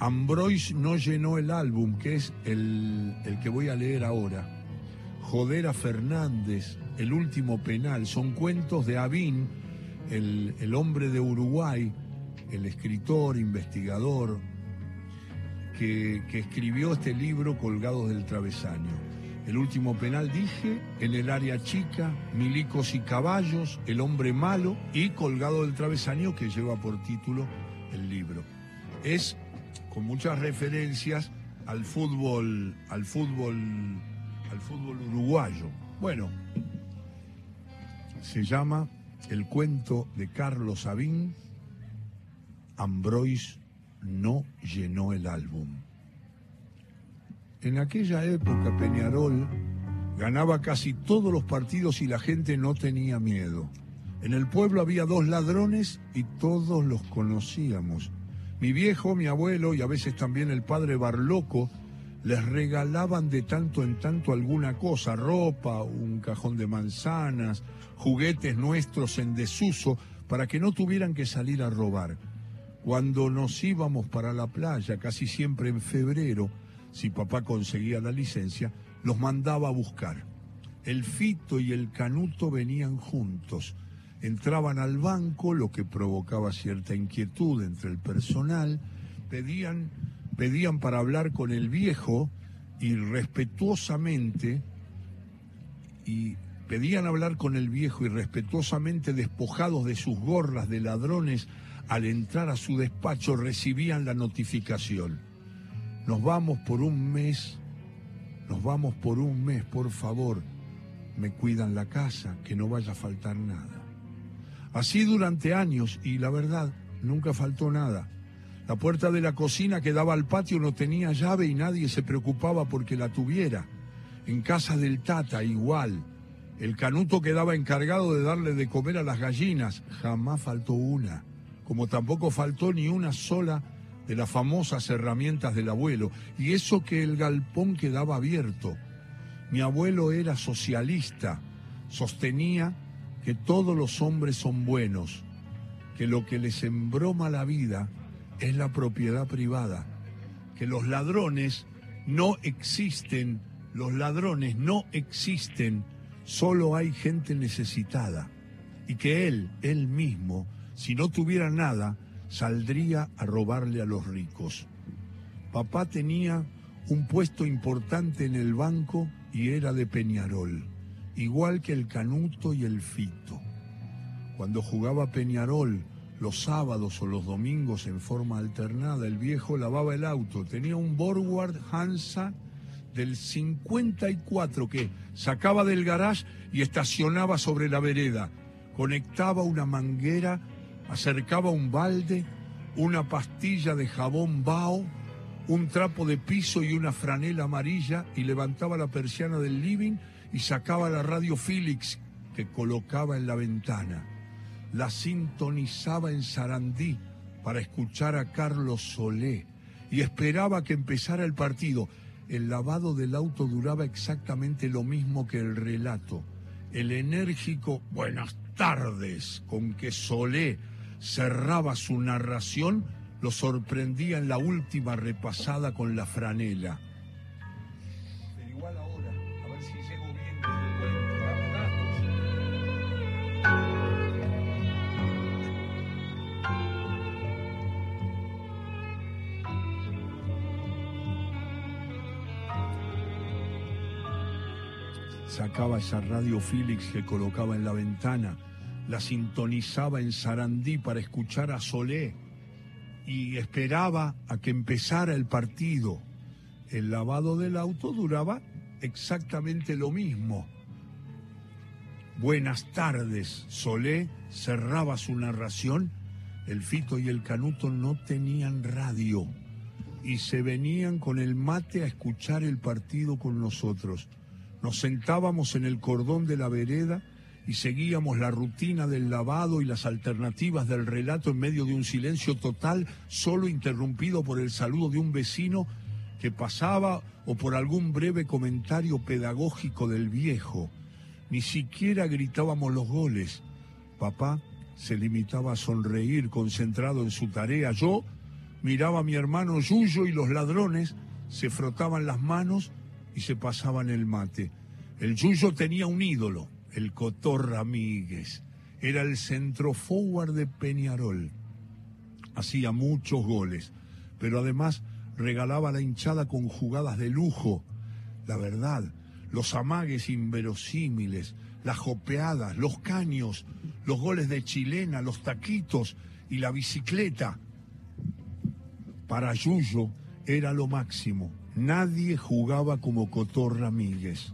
Ambroise no llenó el álbum, que es el, el que voy a leer ahora. Jodera Fernández, El último penal, son cuentos de Avín, el, el hombre de Uruguay, el escritor, investigador, que, que escribió este libro Colgados del Travesaño. El último penal dije, en el área chica, Milicos y Caballos, El hombre malo y Colgado del Travesaño, que lleva por título el libro. Es con muchas referencias al fútbol, al fútbol, al fútbol uruguayo. Bueno, se llama El cuento de Carlos Sabín, Ambroise no llenó el álbum. En aquella época Peñarol ganaba casi todos los partidos y la gente no tenía miedo. En el pueblo había dos ladrones y todos los conocíamos. Mi viejo, mi abuelo y a veces también el padre Barloco les regalaban de tanto en tanto alguna cosa, ropa, un cajón de manzanas, juguetes nuestros en desuso, para que no tuvieran que salir a robar. Cuando nos íbamos para la playa, casi siempre en febrero, si papá conseguía la licencia, los mandaba a buscar. El Fito y el Canuto venían juntos. Entraban al banco, lo que provocaba cierta inquietud entre el personal. Pedían, pedían para hablar con el viejo y respetuosamente, y pedían hablar con el viejo y respetuosamente despojados de sus gorras de ladrones, al entrar a su despacho recibían la notificación. Nos vamos por un mes, nos vamos por un mes, por favor. Me cuidan la casa, que no vaya a faltar nada. Así durante años y la verdad, nunca faltó nada. La puerta de la cocina que daba al patio no tenía llave y nadie se preocupaba porque la tuviera. En casa del Tata igual. El canuto quedaba encargado de darle de comer a las gallinas. Jamás faltó una. Como tampoco faltó ni una sola de las famosas herramientas del abuelo. Y eso que el galpón quedaba abierto. Mi abuelo era socialista. Sostenía que todos los hombres son buenos, que lo que les embroma la vida es la propiedad privada, que los ladrones no existen, los ladrones no existen, solo hay gente necesitada, y que él, él mismo, si no tuviera nada, saldría a robarle a los ricos. Papá tenía un puesto importante en el banco y era de Peñarol igual que el Canuto y el Fito. Cuando jugaba Peñarol los sábados o los domingos en forma alternada, el viejo lavaba el auto. Tenía un Borgward Hansa del 54 que sacaba del garage y estacionaba sobre la vereda. Conectaba una manguera, acercaba un balde, una pastilla de jabón bao, un trapo de piso y una franela amarilla y levantaba la persiana del living y sacaba la radio Félix que colocaba en la ventana. La sintonizaba en Sarandí para escuchar a Carlos Solé y esperaba que empezara el partido. El lavado del auto duraba exactamente lo mismo que el relato. El enérgico buenas tardes con que Solé cerraba su narración lo sorprendía en la última repasada con la franela. Sacaba esa radio Félix que colocaba en la ventana, la sintonizaba en Sarandí para escuchar a Solé y esperaba a que empezara el partido. El lavado del auto duraba exactamente lo mismo. Buenas tardes, Solé cerraba su narración. El Fito y el Canuto no tenían radio y se venían con el mate a escuchar el partido con nosotros. Nos sentábamos en el cordón de la vereda y seguíamos la rutina del lavado y las alternativas del relato en medio de un silencio total, solo interrumpido por el saludo de un vecino que pasaba o por algún breve comentario pedagógico del viejo. Ni siquiera gritábamos los goles. Papá se limitaba a sonreír concentrado en su tarea. Yo miraba a mi hermano Yuyo y los ladrones se frotaban las manos y se pasaban el mate. El Yuyo tenía un ídolo, el Cotor Ramírez. Era el centro forward de Peñarol. Hacía muchos goles, pero además regalaba la hinchada con jugadas de lujo. La verdad, los amagues inverosímiles, las jopeadas, los caños, los goles de chilena, los taquitos y la bicicleta. Para Yuyo era lo máximo. Nadie jugaba como Cotor Ramírez.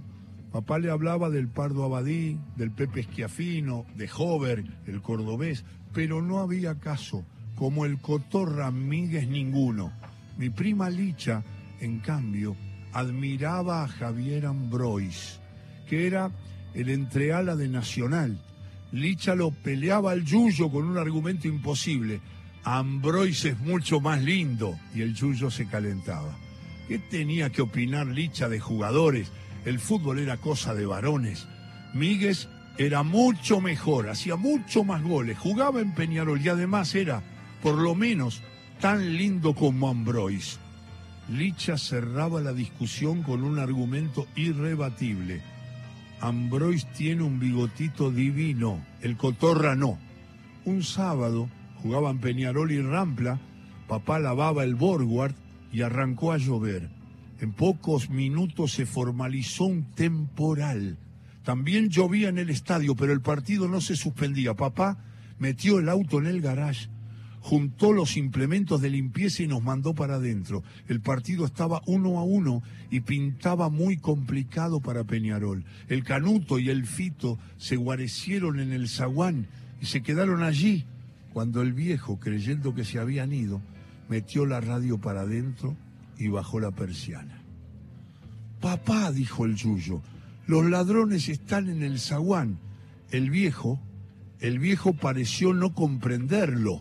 Papá le hablaba del Pardo Abadí, del Pepe Esquiafino, de Hover, el cordobés, pero no había caso. Como el Cotor Ramírez ninguno. Mi prima Licha, en cambio, admiraba a Javier Ambrois, que era el entreala de Nacional. Licha lo peleaba al Yuyo con un argumento imposible. Ambrois es mucho más lindo y el Yuyo se calentaba. ¿Qué tenía que opinar Licha de jugadores? El fútbol era cosa de varones. Míguez era mucho mejor, hacía mucho más goles, jugaba en Peñarol y además era, por lo menos, tan lindo como Ambrois. Licha cerraba la discusión con un argumento irrebatible. Ambrois tiene un bigotito divino, el cotorra no. Un sábado jugaban Peñarol y Rampla, papá lavaba el Borguard y arrancó a llover. En pocos minutos se formalizó un temporal. También llovía en el estadio, pero el partido no se suspendía. Papá metió el auto en el garage, juntó los implementos de limpieza y nos mandó para adentro. El partido estaba uno a uno y pintaba muy complicado para Peñarol. El Canuto y el Fito se guarecieron en el zaguán y se quedaron allí cuando el viejo, creyendo que se habían ido, metió la radio para adentro y bajó la persiana. Papá, dijo el Yuyo, los ladrones están en el zaguán. El viejo, el viejo pareció no comprenderlo,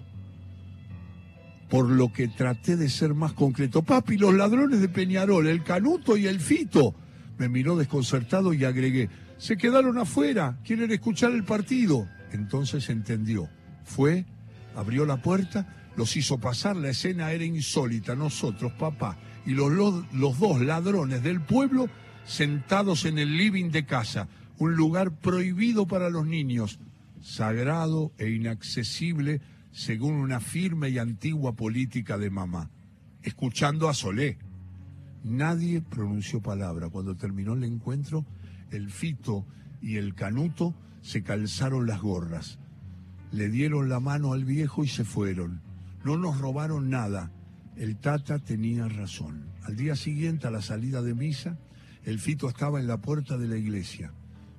por lo que traté de ser más concreto. Papi, los ladrones de Peñarol, el Canuto y el Fito. Me miró desconcertado y agregué, se quedaron afuera, quieren escuchar el partido. Entonces entendió. Fue, abrió la puerta los hizo pasar, la escena era insólita, nosotros, papá, y los, los, dos ladrones del pueblo sentados en el living de casa, un lugar prohibido para los niños, sagrado e inaccesible según una firme y antigua política de mamá, escuchando a Solé. Nadie pronunció palabra. Cuando terminó el encuentro, el Fito y el Canuto se calzaron las gorras, le dieron la mano al viejo y se fueron. No nos robaron nada. El Tata tenía razón. Al día siguiente, a la salida de misa, el Fito estaba en la puerta de la iglesia.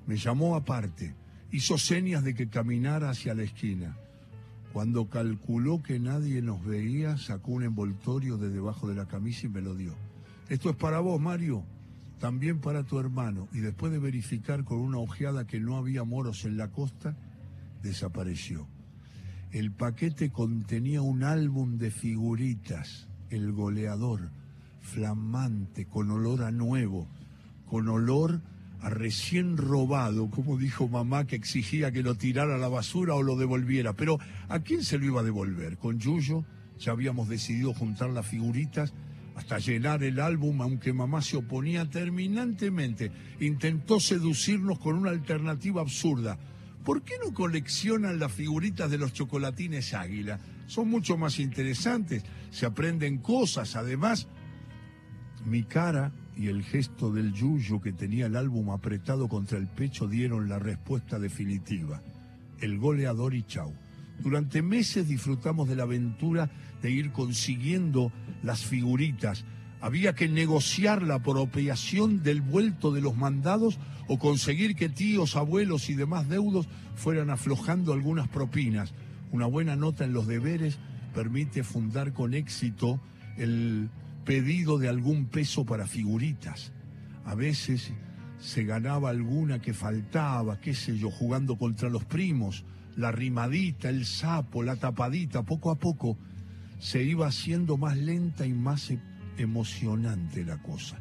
Me llamó aparte, hizo señas de que caminara hacia la esquina. Cuando calculó que nadie nos veía, sacó un envoltorio de debajo de la camisa y me lo dio. Esto es para vos, Mario, también para tu hermano. Y después de verificar con una ojeada que no había moros en la costa, desapareció. El paquete contenía un álbum de figuritas, el goleador, flamante, con olor a nuevo, con olor a recién robado, como dijo mamá que exigía que lo tirara a la basura o lo devolviera. Pero ¿a quién se lo iba a devolver? Con Yuyo ya habíamos decidido juntar las figuritas hasta llenar el álbum, aunque mamá se oponía terminantemente. Intentó seducirnos con una alternativa absurda ¿por qué no coleccionan las figuritas de los chocolatines águila? Son mucho más interesantes, se aprenden cosas, además, mi cara y el gesto del yuyo que tenía el álbum apretado contra el pecho dieron la respuesta definitiva. El goleador y chau. Durante meses disfrutamos de la aventura de ir consiguiendo las figuritas, había que negociar la apropiación del vuelto de los mandados o conseguir que tíos, abuelos y demás deudos fueran aflojando algunas propinas. Una buena nota en los deberes permite fundar con éxito el pedido de algún peso para figuritas. A veces se ganaba alguna que faltaba, qué sé yo, jugando contra los primos, la rimadita, el sapo, la tapadita, poco a poco se iba haciendo más lenta y más emocionante la cosa.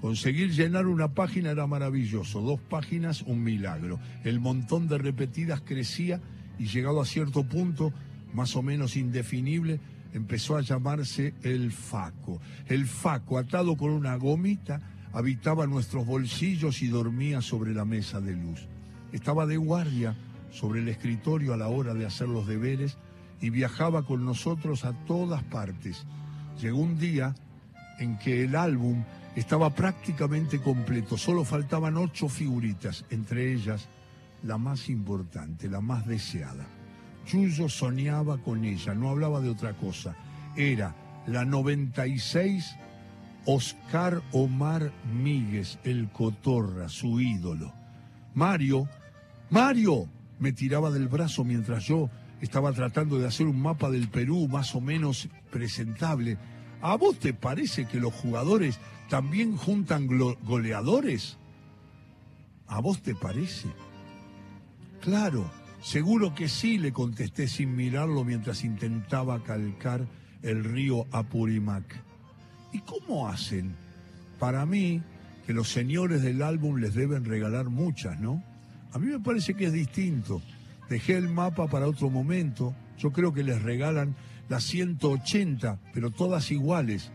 Conseguir llenar una página era maravilloso, dos páginas un milagro. El montón de repetidas crecía y llegado a cierto punto, más o menos indefinible, empezó a llamarse el Faco. El Faco, atado con una gomita, habitaba nuestros bolsillos y dormía sobre la mesa de luz. Estaba de guardia sobre el escritorio a la hora de hacer los deberes y viajaba con nosotros a todas partes. Llegó un día en que el álbum estaba prácticamente completo, solo faltaban ocho figuritas, entre ellas la más importante, la más deseada. Chuyo soñaba con ella, no hablaba de otra cosa. Era la 96 Oscar Omar Míguez, el Cotorra, su ídolo. Mario, Mario, me tiraba del brazo mientras yo estaba tratando de hacer un mapa del Perú más o menos presentable. ¿A vos te parece que los jugadores también juntan goleadores? ¿A vos te parece? Claro, seguro que sí, le contesté sin mirarlo mientras intentaba calcar el río Apurimac. ¿Y cómo hacen? Para mí, que los señores del álbum les deben regalar muchas, ¿no? A mí me parece que es distinto. Dejé el mapa para otro momento. Yo creo que les regalan las 180, pero todas iguales,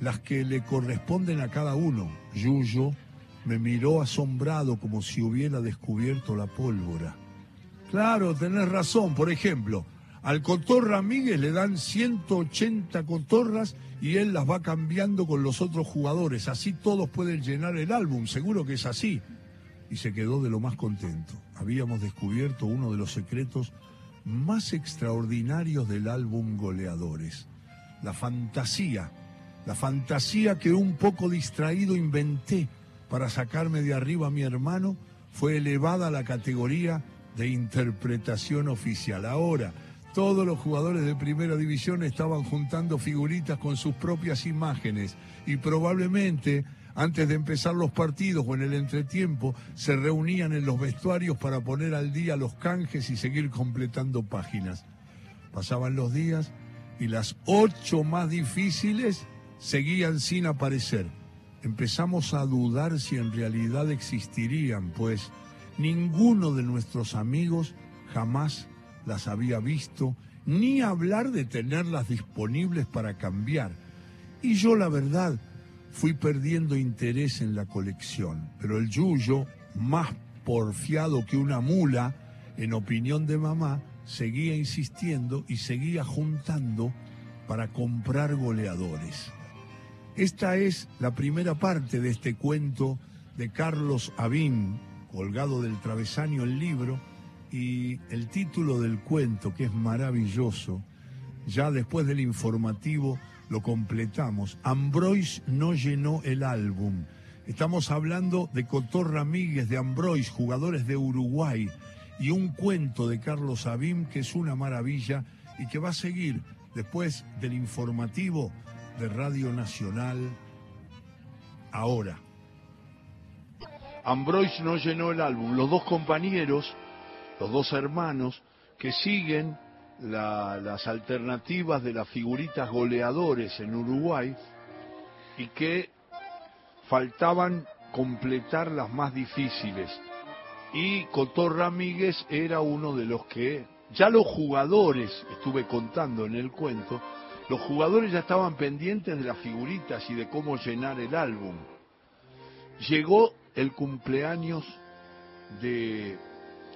las que le corresponden a cada uno. Yuyo me miró asombrado como si hubiera descubierto la pólvora. Claro, tenés razón. Por ejemplo, al cotorra Miguel le dan 180 cotorras y él las va cambiando con los otros jugadores. Así todos pueden llenar el álbum, seguro que es así. Y se quedó de lo más contento. Habíamos descubierto uno de los secretos más extraordinarios del álbum Goleadores. La fantasía, la fantasía que un poco distraído inventé para sacarme de arriba a mi hermano fue elevada a la categoría de interpretación oficial. Ahora, todos los jugadores de primera división estaban juntando figuritas con sus propias imágenes y probablemente antes de empezar los partidos o en el entretiempo se reunían en los vestuarios para poner al día los canjes y seguir completando páginas. Pasaban los días y las ocho más difíciles seguían sin aparecer. Empezamos a dudar si en realidad existirían, pues ninguno de nuestros amigos jamás las había visto, ni hablar de tenerlas disponibles para cambiar. Y yo, la verdad, fui perdiendo interés en la colección. Pero el Yuyo, más porfiado que una mula, en opinión de mamá, seguía insistiendo y seguía juntando para comprar goleadores. Esta es la primera parte de este cuento de Carlos Avín, colgado del travesaño el libro, y el título del cuento, que es maravilloso, ya después del informativo lo completamos. Ambrois no llenó el álbum. Estamos hablando de Cotor Ramírez de Ambrois, jugadores de Uruguay, y un cuento de Carlos Abim que es una maravilla y que va a seguir después del informativo de Radio Nacional ahora. Ambrois no llenó el álbum. Los dos compañeros los dos hermanos que siguen las alternativas de las figuritas goleadores en Uruguay y que faltaban completar las más difíciles. Y Cotor Ramírez era uno de los que, ya los jugadores, estuve contando en el cuento, los jugadores ya estaban pendientes de las figuritas y de cómo llenar el álbum. Llegó el cumpleaños de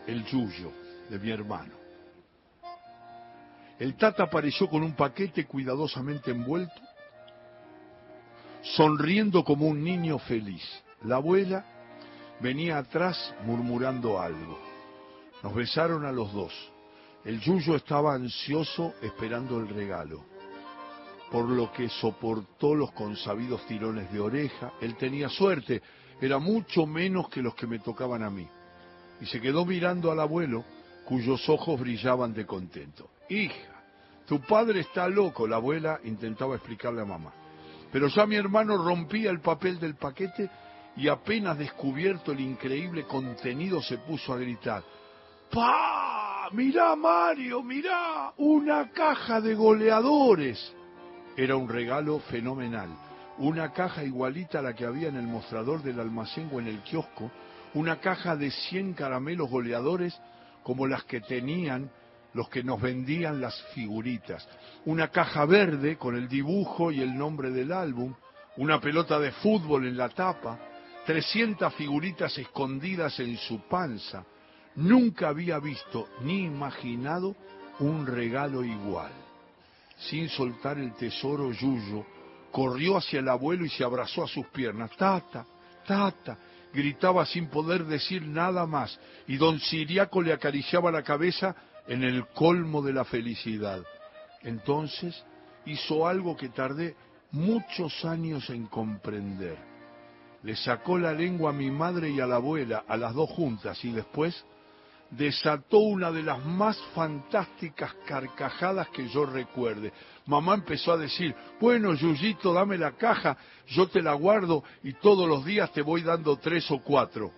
el yuyo de mi hermano. El tata apareció con un paquete cuidadosamente envuelto, sonriendo como un niño feliz. La abuela venía atrás murmurando algo. Nos besaron a los dos. El yuyo estaba ansioso esperando el regalo, por lo que soportó los consabidos tirones de oreja. Él tenía suerte, era mucho menos que los que me tocaban a mí y se quedó mirando al abuelo, cuyos ojos brillaban de contento. Hija, tu padre está loco, la abuela intentaba explicarle a mamá. Pero ya mi hermano rompía el papel del paquete y apenas descubierto el increíble contenido se puso a gritar. ¡Pa! ¡Mirá, Mario! ¡Mirá! ¡Una caja de goleadores! Era un regalo fenomenal. Una caja igualita a la que había en el mostrador del almacén o en el kiosco, una caja de 100 caramelos goleadores como las que tenían los que nos vendían las figuritas. Una caja verde con el dibujo y el nombre del álbum, una pelota de fútbol en la tapa, 300 figuritas escondidas en su panza. Nunca había visto ni imaginado un regalo igual. Sin soltar el tesoro, Yuyo corrió hacia el abuelo y se abrazó a sus piernas. Tata, tata, gritaba sin poder decir nada más, y don Siriaco le acariciaba la cabeza en el colmo de la felicidad. Entonces hizo algo que tardé muchos años en comprender. Le sacó la lengua a mi madre y a la abuela, a las dos juntas, y después desató una de las más fantásticas carcajadas que yo recuerde. Mamá empezó a decir, bueno, Yuyito, dame la caja, yo te la guardo y todos los días te voy dando tres o cuatro.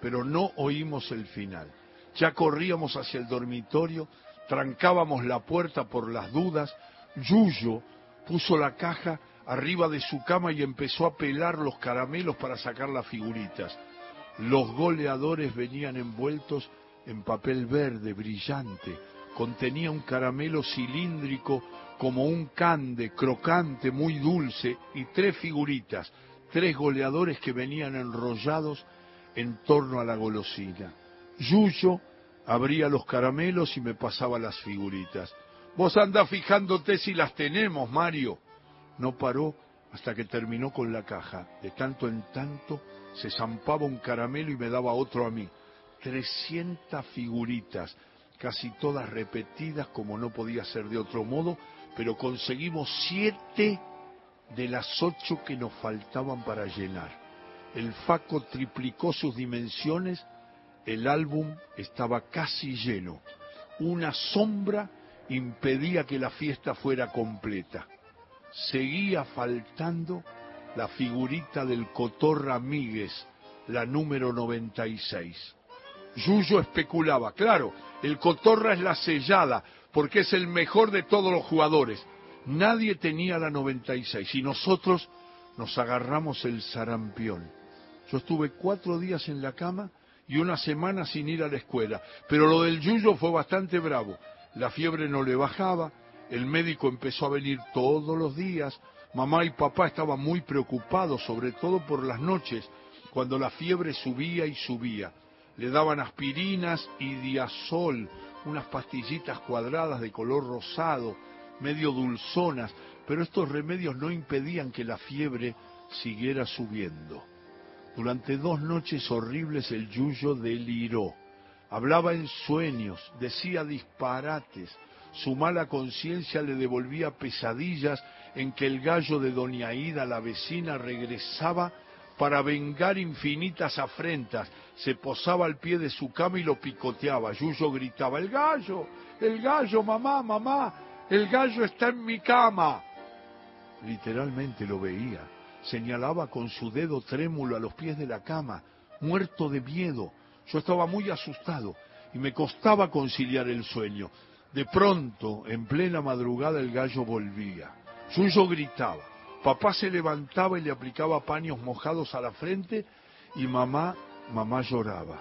Pero no oímos el final. Ya corríamos hacia el dormitorio, trancábamos la puerta por las dudas. Yuyo puso la caja arriba de su cama y empezó a pelar los caramelos para sacar las figuritas. Los goleadores venían envueltos en papel verde brillante. Contenía un caramelo cilíndrico como un cande, crocante, muy dulce, y tres figuritas, tres goleadores que venían enrollados en torno a la golosina. Yuyo abría los caramelos y me pasaba las figuritas. Vos andás fijándote si las tenemos, Mario. No paró hasta que terminó con la caja. De tanto en tanto se zampaba un caramelo y me daba otro a mí. Trescientas figuritas, casi todas repetidas como no podía ser de otro modo, pero conseguimos siete de las ocho que nos faltaban para llenar. El faco triplicó sus dimensiones el álbum estaba casi lleno. Una sombra impedía que la fiesta fuera completa. Seguía faltando la figurita del Cotorra Míguez, la número 96. Yuyo especulaba, claro, el Cotorra es la sellada, porque es el mejor de todos los jugadores. Nadie tenía la 96 y nosotros nos agarramos el sarampión. Yo estuve cuatro días en la cama y una semana sin ir a la escuela. Pero lo del Yuyo fue bastante bravo. La fiebre no le bajaba, el médico empezó a venir todos los días, mamá y papá estaban muy preocupados, sobre todo por las noches, cuando la fiebre subía y subía. Le daban aspirinas y diazol, unas pastillitas cuadradas de color rosado, medio dulzonas, pero estos remedios no impedían que la fiebre siguiera subiendo. Durante dos noches horribles el Yuyo deliró. Hablaba en sueños, decía disparates. Su mala conciencia le devolvía pesadillas en que el gallo de doña Ida, la vecina, regresaba para vengar infinitas afrentas. Se posaba al pie de su cama y lo picoteaba. Yuyo gritaba, el gallo, el gallo, mamá, mamá, el gallo está en mi cama. Literalmente lo veía señalaba con su dedo trémulo a los pies de la cama, muerto de miedo. Yo estaba muy asustado y me costaba conciliar el sueño. De pronto, en plena madrugada, el gallo volvía. Suyo gritaba. Papá se levantaba y le aplicaba paños mojados a la frente y mamá, mamá lloraba.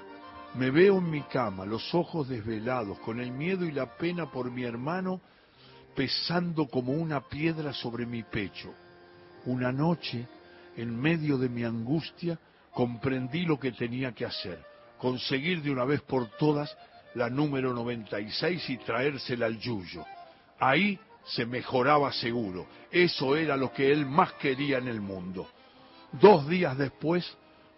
Me veo en mi cama, los ojos desvelados, con el miedo y la pena por mi hermano pesando como una piedra sobre mi pecho. Una noche, en medio de mi angustia, comprendí lo que tenía que hacer, conseguir de una vez por todas la número 96 y traérsela al Yuyo. Ahí se mejoraba seguro. Eso era lo que él más quería en el mundo. Dos días después,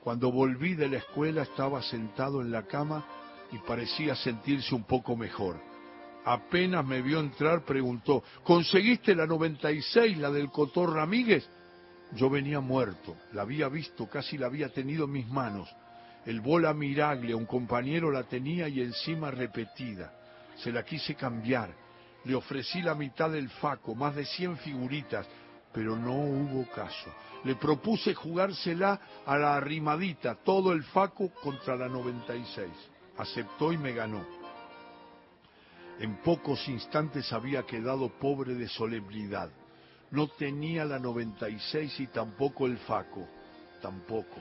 cuando volví de la escuela, estaba sentado en la cama y parecía sentirse un poco mejor. Apenas me vio entrar, preguntó, ¿conseguiste la 96, la del Cotor Ramírez? Yo venía muerto, la había visto, casi la había tenido en mis manos. El bola miraglia, un compañero la tenía y encima repetida. Se la quise cambiar. Le ofrecí la mitad del faco, más de cien figuritas, pero no hubo caso. Le propuse jugársela a la arrimadita, todo el faco contra la 96. Aceptó y me ganó. En pocos instantes había quedado pobre de solemnidad. No tenía la 96 y tampoco el Faco, tampoco.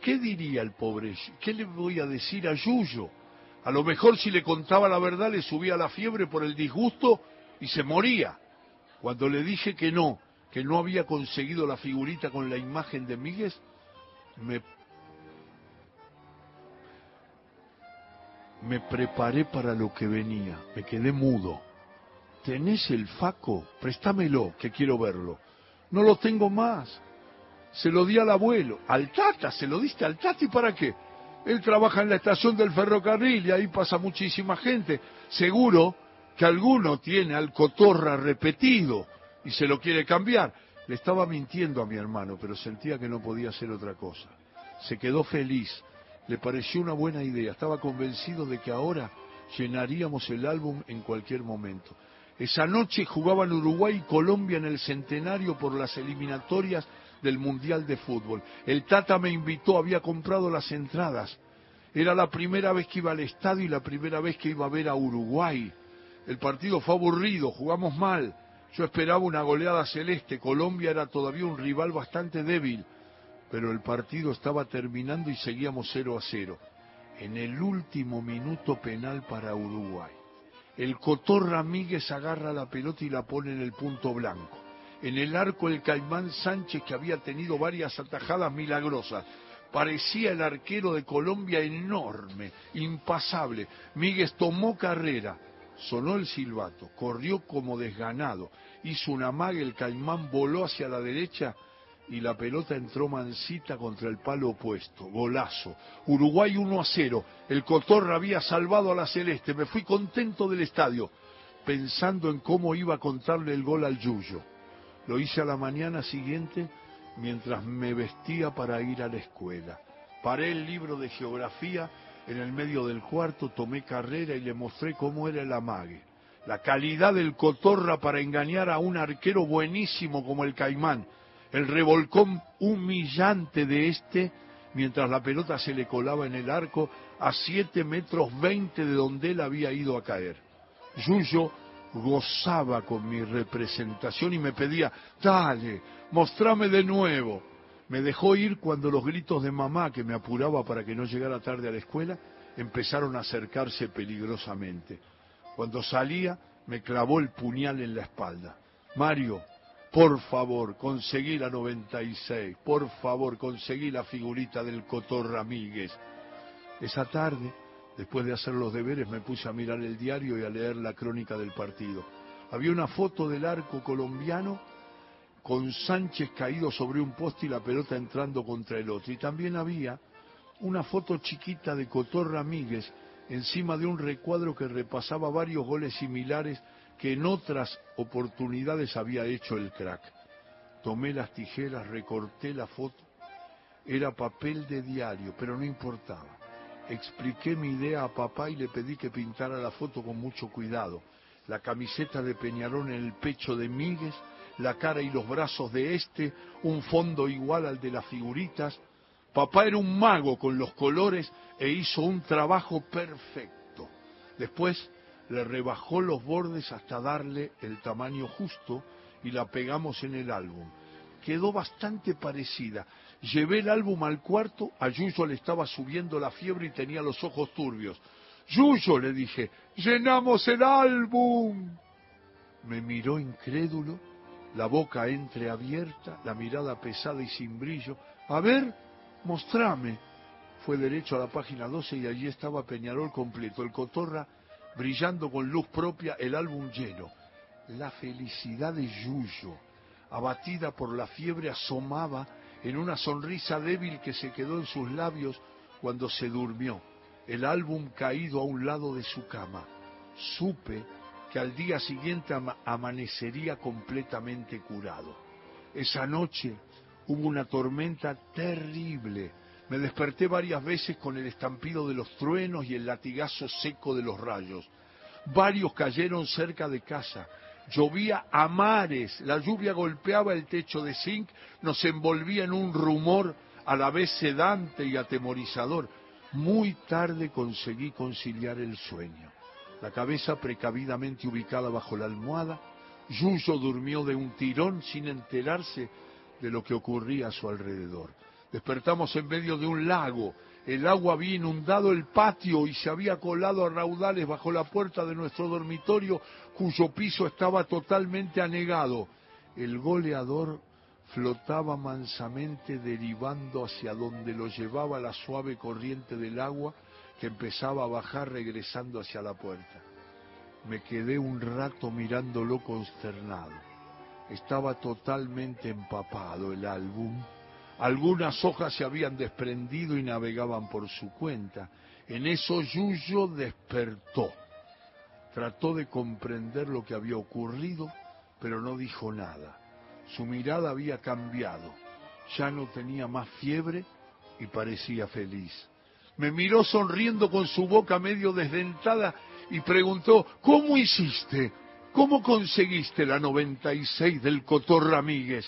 ¿Qué diría el pobre? ¿Qué le voy a decir a Yuyo? A lo mejor si le contaba la verdad le subía la fiebre por el disgusto y se moría. Cuando le dije que no, que no había conseguido la figurita con la imagen de Miguel, me, me preparé para lo que venía, me quedé mudo. ¿Tenés el faco? Préstamelo, que quiero verlo. No lo tengo más. Se lo di al abuelo, al tata, se lo diste al tata y para qué. Él trabaja en la estación del ferrocarril y ahí pasa muchísima gente. Seguro que alguno tiene al cotorra repetido y se lo quiere cambiar. Le estaba mintiendo a mi hermano, pero sentía que no podía hacer otra cosa. Se quedó feliz, le pareció una buena idea, estaba convencido de que ahora llenaríamos el álbum en cualquier momento. Esa noche jugaban Uruguay y Colombia en el centenario por las eliminatorias del Mundial de Fútbol. El Tata me invitó, había comprado las entradas. Era la primera vez que iba al estadio y la primera vez que iba a ver a Uruguay. El partido fue aburrido, jugamos mal. Yo esperaba una goleada celeste. Colombia era todavía un rival bastante débil, pero el partido estaba terminando y seguíamos 0 a 0. En el último minuto penal para Uruguay. El Cotor Ramírez agarra la pelota y la pone en el punto blanco. En el arco el Caimán Sánchez, que había tenido varias atajadas milagrosas. Parecía el arquero de Colombia enorme, impasable. Míguez tomó carrera, sonó el silbato, corrió como desganado, hizo una maga, el Caimán voló hacia la derecha y la pelota entró mansita contra el palo opuesto. Golazo. Uruguay 1 a 0. El Cotorra había salvado a la Celeste. Me fui contento del estadio, pensando en cómo iba a contarle el gol al Yuyo. Lo hice a la mañana siguiente mientras me vestía para ir a la escuela. Paré el libro de geografía en el medio del cuarto, tomé carrera y le mostré cómo era el amague. La calidad del cotorra para engañar a un arquero buenísimo como el caimán el revolcón humillante de este mientras la pelota se le colaba en el arco a siete metros veinte de donde él había ido a caer. Yuyo gozaba con mi representación y me pedía, dale, mostrame de nuevo. Me dejó ir cuando los gritos de mamá, que me apuraba para que no llegara tarde a la escuela, empezaron a acercarse peligrosamente. Cuando salía, me clavó el puñal en la espalda. Mario, por favor, conseguí la 96. Por favor, conseguí la figurita del Cotor Ramírez. Esa tarde, después de hacer los deberes, me puse a mirar el diario y a leer la crónica del partido. Había una foto del arco colombiano con Sánchez caído sobre un poste y la pelota entrando contra el otro. Y también había una foto chiquita de Cotor Ramírez encima de un recuadro que repasaba varios goles similares que en otras oportunidades había hecho el crack. Tomé las tijeras, recorté la foto. Era papel de diario, pero no importaba. Expliqué mi idea a papá y le pedí que pintara la foto con mucho cuidado. La camiseta de Peñarón en el pecho de Míguez, la cara y los brazos de este, un fondo igual al de las figuritas. Papá era un mago con los colores e hizo un trabajo perfecto. Después le rebajó los bordes hasta darle el tamaño justo y la pegamos en el álbum. Quedó bastante parecida. Llevé el álbum al cuarto, a Yuyo le estaba subiendo la fiebre y tenía los ojos turbios. Yuyo, le dije, llenamos el álbum. Me miró incrédulo, la boca entreabierta, la mirada pesada y sin brillo. A ver, mostrame. Fue derecho a la página 12 y allí estaba Peñarol completo. El cotorra brillando con luz propia, el álbum lleno. La felicidad de Yuyo, abatida por la fiebre, asomaba en una sonrisa débil que se quedó en sus labios cuando se durmió, el álbum caído a un lado de su cama. Supe que al día siguiente amanecería completamente curado. Esa noche hubo una tormenta terrible me desperté varias veces con el estampido de los truenos y el latigazo seco de los rayos. Varios cayeron cerca de casa. Llovía a mares, la lluvia golpeaba el techo de zinc, nos envolvía en un rumor a la vez sedante y atemorizador. Muy tarde conseguí conciliar el sueño. La cabeza precavidamente ubicada bajo la almohada, Yuyo durmió de un tirón sin enterarse de lo que ocurría a su alrededor. Despertamos en medio de un lago. El agua había inundado el patio y se había colado a raudales bajo la puerta de nuestro dormitorio, cuyo piso estaba totalmente anegado. El goleador flotaba mansamente derivando hacia donde lo llevaba la suave corriente del agua que empezaba a bajar regresando hacia la puerta. Me quedé un rato mirándolo consternado. Estaba totalmente empapado el álbum. Algunas hojas se habían desprendido y navegaban por su cuenta. En eso Yuyo despertó. Trató de comprender lo que había ocurrido, pero no dijo nada. Su mirada había cambiado. Ya no tenía más fiebre y parecía feliz. Me miró sonriendo con su boca medio desdentada y preguntó, ¿cómo hiciste? ¿Cómo conseguiste la 96 del Cotor Ramírez?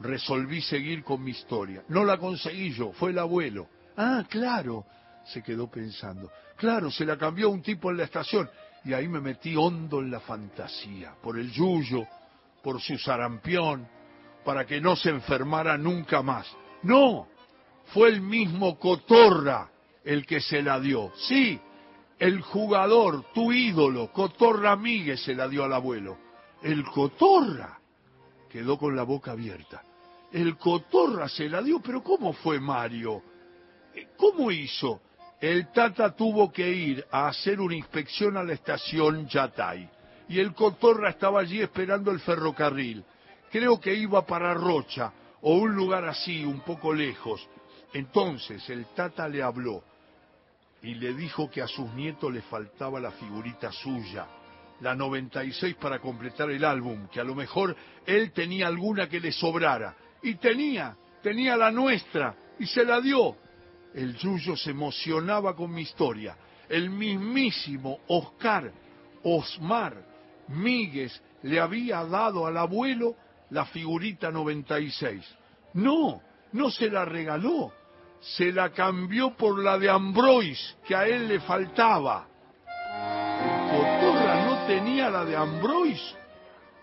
Resolví seguir con mi historia. No la conseguí yo, fue el abuelo. Ah, claro, se quedó pensando. Claro, se la cambió un tipo en la estación. Y ahí me metí hondo en la fantasía, por el yuyo, por su sarampión, para que no se enfermara nunca más. No, fue el mismo Cotorra el que se la dio. Sí, el jugador, tu ídolo, Cotorra Miguel se la dio al abuelo. El Cotorra quedó con la boca abierta. El Cotorra se la dio, pero ¿cómo fue Mario? Eh, ¿Cómo hizo? El Tata tuvo que ir a hacer una inspección a la estación Yatay. Y el Cotorra estaba allí esperando el ferrocarril. Creo que iba para Rocha o un lugar así, un poco lejos. Entonces el Tata le habló y le dijo que a sus nietos le faltaba la figurita suya, la 96 para completar el álbum, que a lo mejor él tenía alguna que le sobrara. Y tenía, tenía la nuestra, y se la dio. El Yuyo se emocionaba con mi historia. El mismísimo Oscar, Osmar, Míguez le había dado al abuelo la figurita 96. No, no se la regaló, se la cambió por la de Ambrois, que a él le faltaba. Cotorra no tenía la de Ambrois.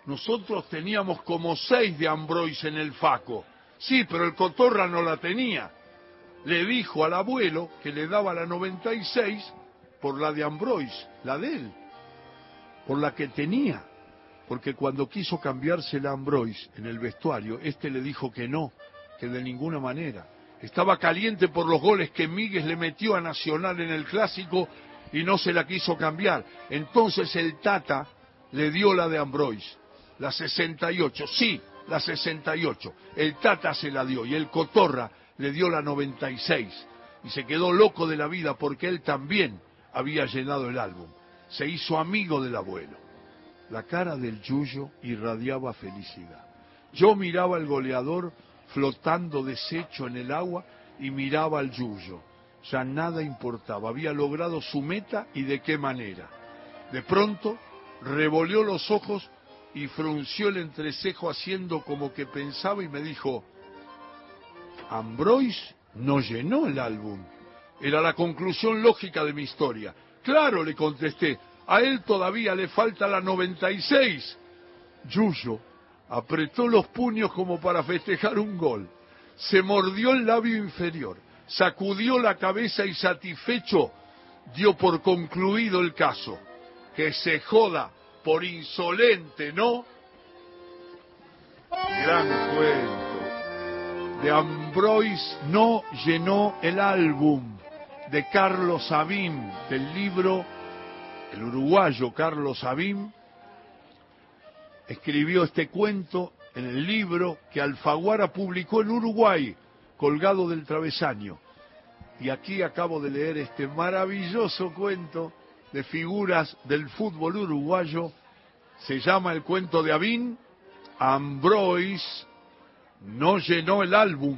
Nosotros teníamos como seis de Ambrois en el Faco. Sí, pero el Cotorra no la tenía. Le dijo al abuelo que le daba la 96 por la de Ambrois, la de él, por la que tenía. Porque cuando quiso cambiarse la Ambrois en el vestuario, este le dijo que no, que de ninguna manera estaba caliente por los goles que Miguel le metió a Nacional en el clásico y no se la quiso cambiar. Entonces el Tata le dio la de Ambrois, la 68, sí, la 68. El Tata se la dio y el Cotorra le dio la 96 y se quedó loco de la vida porque él también había llenado el álbum. Se hizo amigo del abuelo. La cara del Yuyo irradiaba felicidad. Yo miraba al goleador flotando deshecho en el agua y miraba al yuyo. Ya nada importaba, había logrado su meta y de qué manera. De pronto revolvió los ojos y frunció el entrecejo haciendo como que pensaba y me dijo, Ambrois no llenó el álbum. Era la conclusión lógica de mi historia. Claro, le contesté, a él todavía le falta la 96. Yuyo apretó los puños como para festejar un gol, se mordió el labio inferior, sacudió la cabeza y satisfecho dio por concluido el caso. Que se joda por insolente, ¿no? Gran cuento. De Ambrois no llenó el álbum de Carlos Sabim, del libro El uruguayo Carlos Sabim, escribió este cuento en el libro que Alfaguara publicó en Uruguay, colgado del travesaño. Y aquí acabo de leer este maravilloso cuento de figuras del fútbol uruguayo. Se llama el cuento de Avín. Ambrois no llenó el álbum